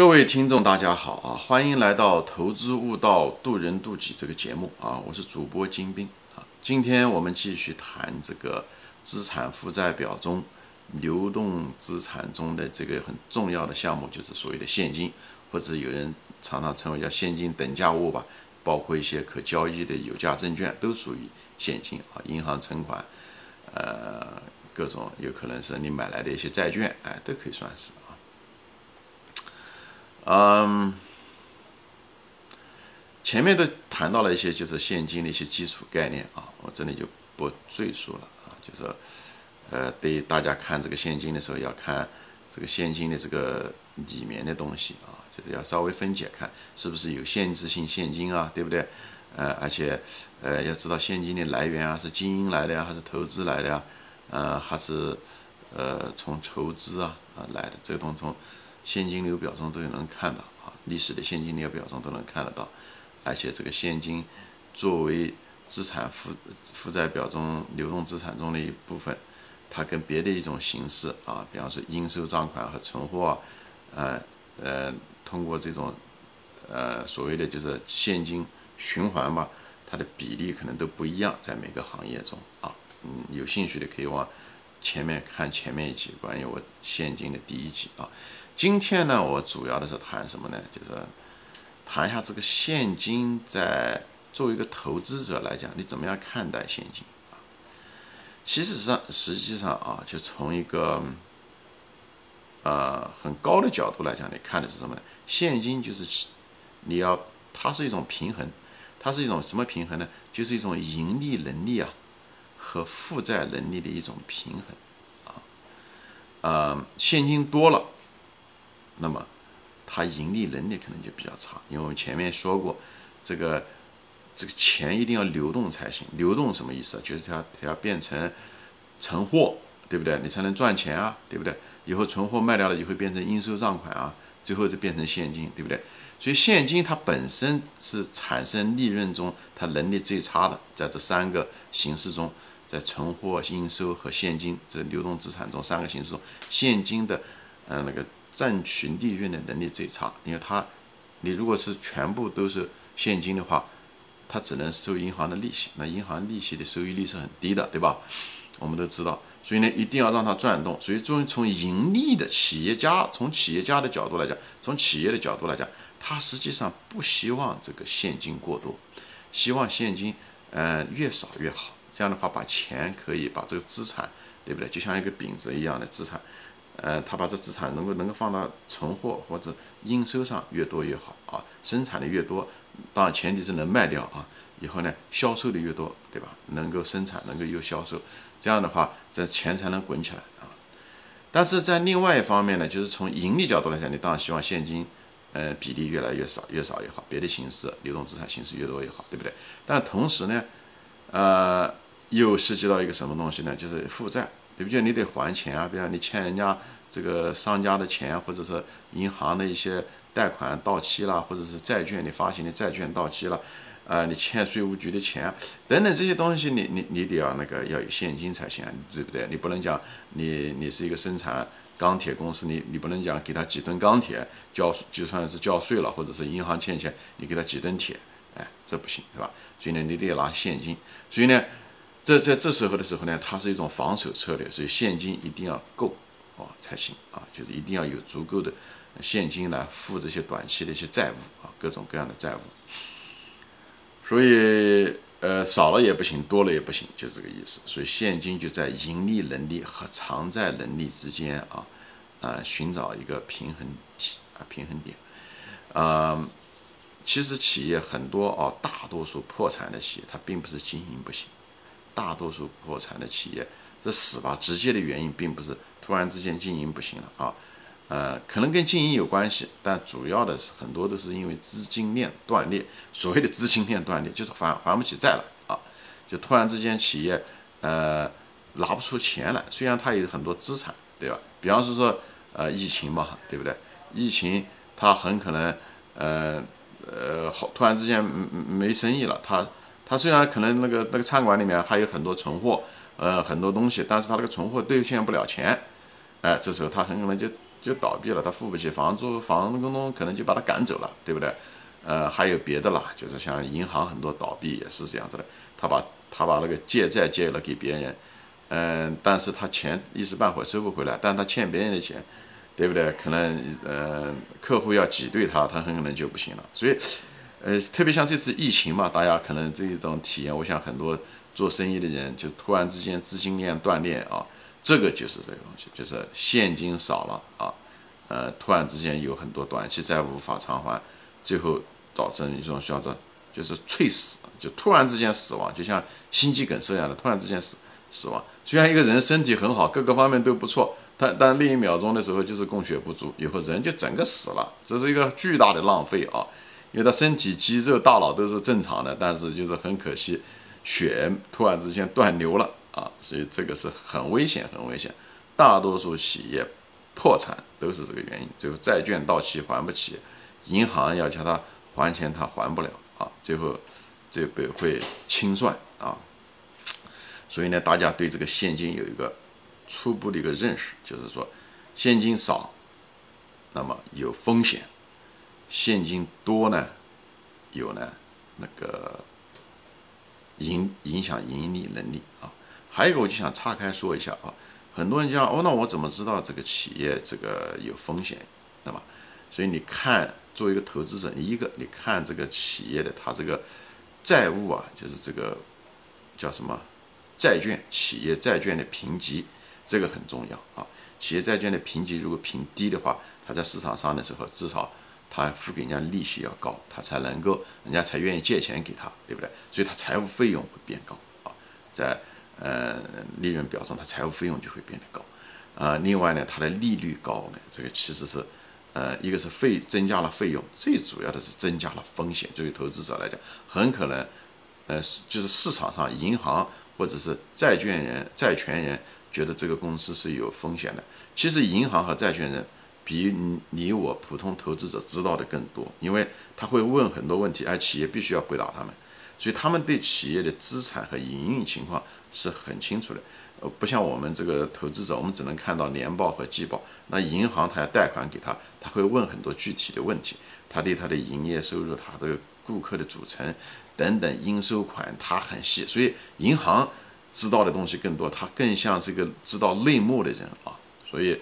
各位听众，大家好啊！欢迎来到《投资悟道，渡人渡己》这个节目啊！我是主播金兵啊。今天我们继续谈这个资产负债表中流动资产中的这个很重要的项目，就是所谓的现金，或者有人常常称为叫现金等价物吧，包括一些可交易的有价证券都属于现金啊。银行存款，呃，各种有可能是你买来的一些债券，哎，都可以算是。嗯，前面都谈到了一些就是现金的一些基础概念啊，我这里就不赘述了啊。就是，呃，对大家看这个现金的时候，要看这个现金的这个里面的东西啊，就是要稍微分解看是不是有限制性现金啊，对不对？呃，而且呃，要知道现金的来源啊，是经营来的呀，还是投资来的呀？呃，还是呃从筹资啊啊来的？这个东从。现金流表中都能看到啊，历史的现金流表中都能看得到，而且这个现金作为资产负负债表中流动资产中的一部分，它跟别的一种形式啊，比方说应收账款和存货，啊呃呃，通过这种呃所谓的就是现金循环吧，它的比例可能都不一样，在每个行业中啊，嗯，有兴趣的可以往前面看前面一集关于我现金的第一集啊。今天呢，我主要的是谈什么呢？就是谈一下这个现金在作为一个投资者来讲，你怎么样看待现金啊？其实上，实际上啊，就从一个呃很高的角度来讲，你看的是什么呢？现金就是你要，它是一种平衡，它是一种什么平衡呢？就是一种盈利能力啊和负债能力的一种平衡啊。呃，现金多了。那么，它盈利能力可能就比较差，因为我们前面说过，这个这个钱一定要流动才行。流动什么意思？就是它它要变成存货，对不对？你才能赚钱啊，对不对？以后存货卖掉了以后变成应收账款啊，最后就变成现金，对不对？所以现金它本身是产生利润中它能力最差的，在这三个形式中，在存货、应收和现金这流动资产中三个形式中，现金的嗯那个。赚取利润的能力最差，因为它，你如果是全部都是现金的话，它只能收银行的利息，那银行利息的收益率是很低的，对吧？我们都知道，所以呢，一定要让它转动。所以，作为从盈利的企业家，从企业家的角度来讲，从企业的角度来讲，他实际上不希望这个现金过多，希望现金，呃，越少越好。这样的话，把钱可以把这个资产，对不对？就像一个饼子一样的资产。呃，他把这资产能够能够放到存货或者应收上越多越好啊，生产的越多，当然前提是能卖掉啊，以后呢销售的越多，对吧？能够生产，能够又销售，这样的话这钱才能滚起来啊。但是在另外一方面呢，就是从盈利角度来讲，你当然希望现金，呃，比例越来越少，越少越好，别的形式流动资产形式越多越好，对不对？但同时呢，呃，又涉及到一个什么东西呢？就是负债。对不对？你得还钱啊，比如你欠人家这个商家的钱，或者是银行的一些贷款到期了，或者是债券你发行的债券到期了，啊，你欠税务局的钱等等这些东西，你你你得要那个要有现金才行，对不对？你不能讲你你是一个生产钢铁公司，你你不能讲给他几吨钢铁交就算是交税了，或者是银行欠钱，你给他几吨铁，哎，这不行，是吧？所以呢，你得拿现金，所以呢。这在这时候的时候呢，它是一种防守策略，所以现金一定要够啊才行啊，就是一定要有足够的现金来付这些短期的一些债务啊，各种各样的债务。所以呃少了也不行，多了也不行，就这个意思。所以现金就在盈利能力和偿债能力之间啊啊寻找一个平衡体啊平衡点。啊，其实企业很多啊，大多数破产的企业，它并不是经营不行。大多数破产的企业，这死吧，直接的原因并不是突然之间经营不行了啊，呃，可能跟经营有关系，但主要的是很多都是因为资金链断裂。所谓的资金链断裂，就是还还不起债了啊，就突然之间企业呃拿不出钱来，虽然它有很多资产，对吧？比方说说呃疫情嘛，对不对？疫情它很可能呃呃好突然之间没生意了，它他虽然可能那个那个餐馆里面还有很多存货，呃，很多东西，但是他那个存货兑现不了钱，哎，这时候他很可能就就倒闭了，他付不起房租，房东可能就把他赶走了，对不对？呃，还有别的啦，就是像银行很多倒闭也是这样子的，他把他把那个借债借了给别人，嗯，但是他钱一时半会收不回来，但他欠别人的钱，对不对？可能呃客户要挤兑他，他很可能就不行了。所以，呃，特别像这次疫情嘛，大家可能这种体验，我想很多做生意的人就突然之间资金链断裂啊，这个就是这个东西，就是现金少了啊，呃，突然之间有很多短期债务无法偿还。最后造成一种叫做就是猝死，就突然之间死亡，就像心肌梗塞一样的，突然之间死死亡。虽然一个人身体很好，各个方面都不错，但但另一秒钟的时候就是供血不足，以后人就整个死了，这是一个巨大的浪费啊！因为他身体、肌肉、大脑都是正常的，但是就是很可惜，血突然之间断流了啊！所以这个是很危险，很危险。大多数企业破产都是这个原因，最后债券到期还不起。银行要叫他还钱，他还不了啊，最后这个会清算啊。所以呢，大家对这个现金有一个初步的一个认识，就是说现金少，那么有风险；现金多呢，有呢那个影影响盈利能力啊。还有一个，我就想岔开说一下啊，很多人讲哦，那我怎么知道这个企业这个有风险？那么，所以你看。作为一个投资者，一个你看这个企业的它这个债务啊，就是这个叫什么债券，企业债券的评级，这个很重要啊。企业债券的评级如果评低的话，它在市场上的时候，至少他付给人家利息要高，他才能够人家才愿意借钱给他，对不对？所以他财务费用会变高啊，在呃利润表中，他财务费用就会变得高啊。另外呢，它的利率高呢，这个其实是。呃，一个是费增加了费用，最主要的是增加了风险。对于投资者来讲，很可能，呃，是就是市场上银行或者是债券人、债权人觉得这个公司是有风险的。其实银行和债权人比你我普通投资者知道的更多，因为他会问很多问题，而企业必须要回答他们，所以他们对企业的资产和营运情况是很清楚的。呃，不像我们这个投资者，我们只能看到年报和季报。那银行他要贷款给他，他会问很多具体的问题，他对他的营业收入、他的顾客的组成等等应收款，他很细。所以银行知道的东西更多，他更像这个知道内幕的人啊。所以，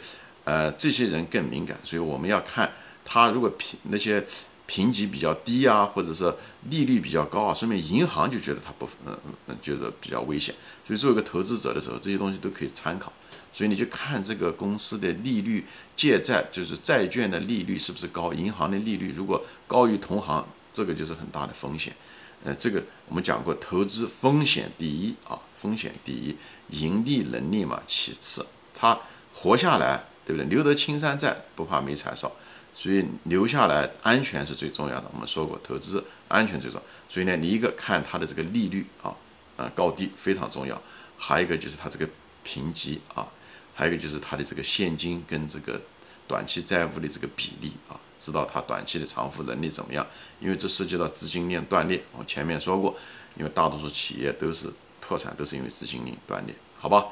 呃，这些人更敏感。所以我们要看他如果评那些。评级比较低啊，或者是利率比较高啊，说明银行就觉得它不，嗯嗯，觉得比较危险。所以作为一个投资者的时候，这些东西都可以参考。所以你就看这个公司的利率，借债就是债券的利率是不是高，银行的利率如果高于同行，这个就是很大的风险。呃，这个我们讲过，投资风险第一啊，风险第一，盈利能力嘛其次，它活下来，对不对？留得青山在，不怕没柴烧。所以留下来安全是最重要的。我们说过，投资安全最重要。所以呢，你一个看它的这个利率啊，啊高低非常重要。还有一个就是它这个评级啊，还有一个就是它的这个现金跟这个短期债务的这个比例啊，知道它短期的偿付能力怎么样？因为这涉及到资金链断裂。我前面说过，因为大多数企业都是破产，都是因为资金链断裂，好吧？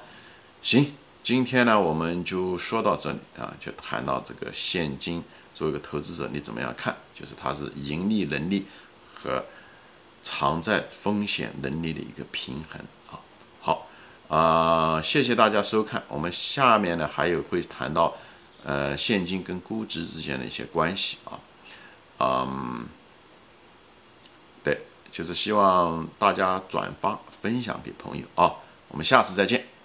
行，今天呢我们就说到这里啊，就谈到这个现金。作为一个投资者，你怎么样看？就是它是盈利能力和偿债风险能力的一个平衡啊。好啊，谢谢大家收看。我们下面呢还有会谈到呃现金跟估值之间的一些关系啊。嗯，对，就是希望大家转发分享给朋友啊。我们下次再见。